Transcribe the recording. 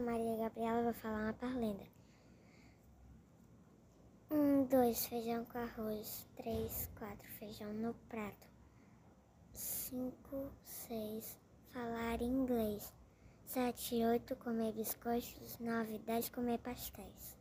Maria Gabriela, vou falar uma parlenda. Um, dois, feijão com arroz. Três, quatro, feijão no prato. Cinco, seis, falar inglês. Sete, oito, comer biscoitos. Nove, dez, comer pastéis.